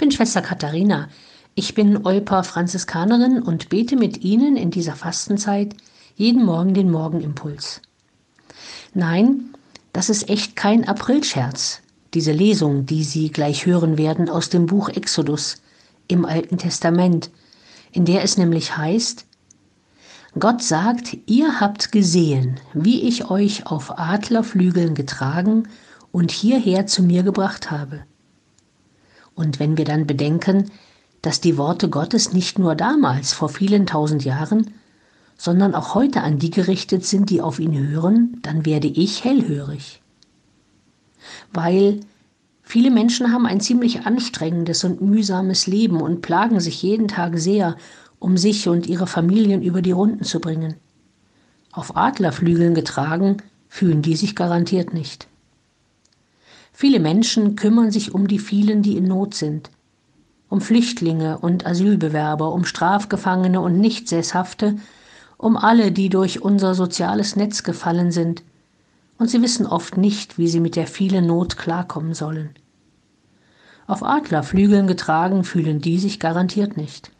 bin Schwester Katharina. Ich bin Olpa Franziskanerin und bete mit Ihnen in dieser Fastenzeit jeden Morgen den Morgenimpuls. Nein, das ist echt kein Aprilscherz, diese Lesung, die Sie gleich hören werden aus dem Buch Exodus im Alten Testament, in der es nämlich heißt, Gott sagt, ihr habt gesehen, wie ich euch auf Adlerflügeln getragen und hierher zu mir gebracht habe. Und wenn wir dann bedenken, dass die Worte Gottes nicht nur damals, vor vielen tausend Jahren, sondern auch heute an die gerichtet sind, die auf ihn hören, dann werde ich hellhörig. Weil viele Menschen haben ein ziemlich anstrengendes und mühsames Leben und plagen sich jeden Tag sehr, um sich und ihre Familien über die Runden zu bringen. Auf Adlerflügeln getragen, fühlen die sich garantiert nicht. Viele Menschen kümmern sich um die vielen, die in Not sind, um Flüchtlinge und Asylbewerber, um Strafgefangene und Nichtsesshafte, um alle, die durch unser soziales Netz gefallen sind, und sie wissen oft nicht, wie sie mit der vielen Not klarkommen sollen. Auf Adlerflügeln getragen fühlen die sich garantiert nicht.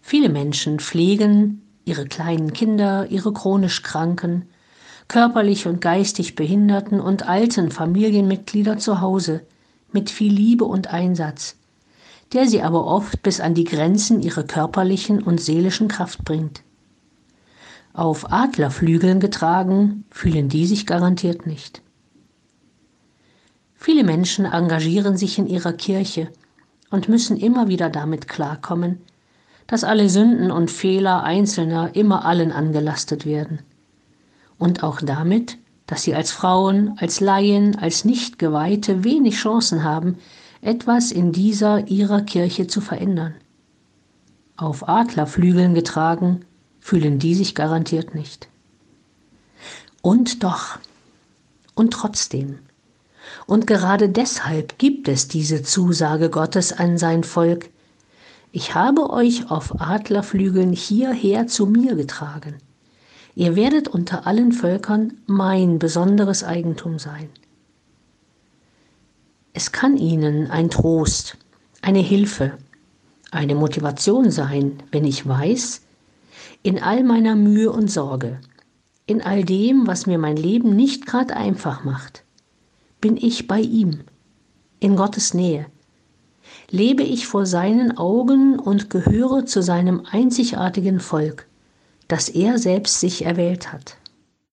Viele Menschen pflegen ihre kleinen Kinder, ihre chronisch Kranken, körperlich und geistig Behinderten und alten Familienmitglieder zu Hause mit viel Liebe und Einsatz, der sie aber oft bis an die Grenzen ihrer körperlichen und seelischen Kraft bringt. Auf Adlerflügeln getragen, fühlen die sich garantiert nicht. Viele Menschen engagieren sich in ihrer Kirche und müssen immer wieder damit klarkommen, dass alle Sünden und Fehler Einzelner immer allen angelastet werden. Und auch damit, dass sie als Frauen, als Laien, als Nichtgeweihte wenig Chancen haben, etwas in dieser ihrer Kirche zu verändern. Auf Adlerflügeln getragen, fühlen die sich garantiert nicht. Und doch, und trotzdem, und gerade deshalb gibt es diese Zusage Gottes an sein Volk, ich habe euch auf Adlerflügeln hierher zu mir getragen. Ihr werdet unter allen Völkern mein besonderes Eigentum sein. Es kann ihnen ein Trost, eine Hilfe, eine Motivation sein, wenn ich weiß, in all meiner Mühe und Sorge, in all dem, was mir mein Leben nicht gerade einfach macht, bin ich bei ihm, in Gottes Nähe. Lebe ich vor seinen Augen und gehöre zu seinem einzigartigen Volk, das er selbst sich erwählt hat.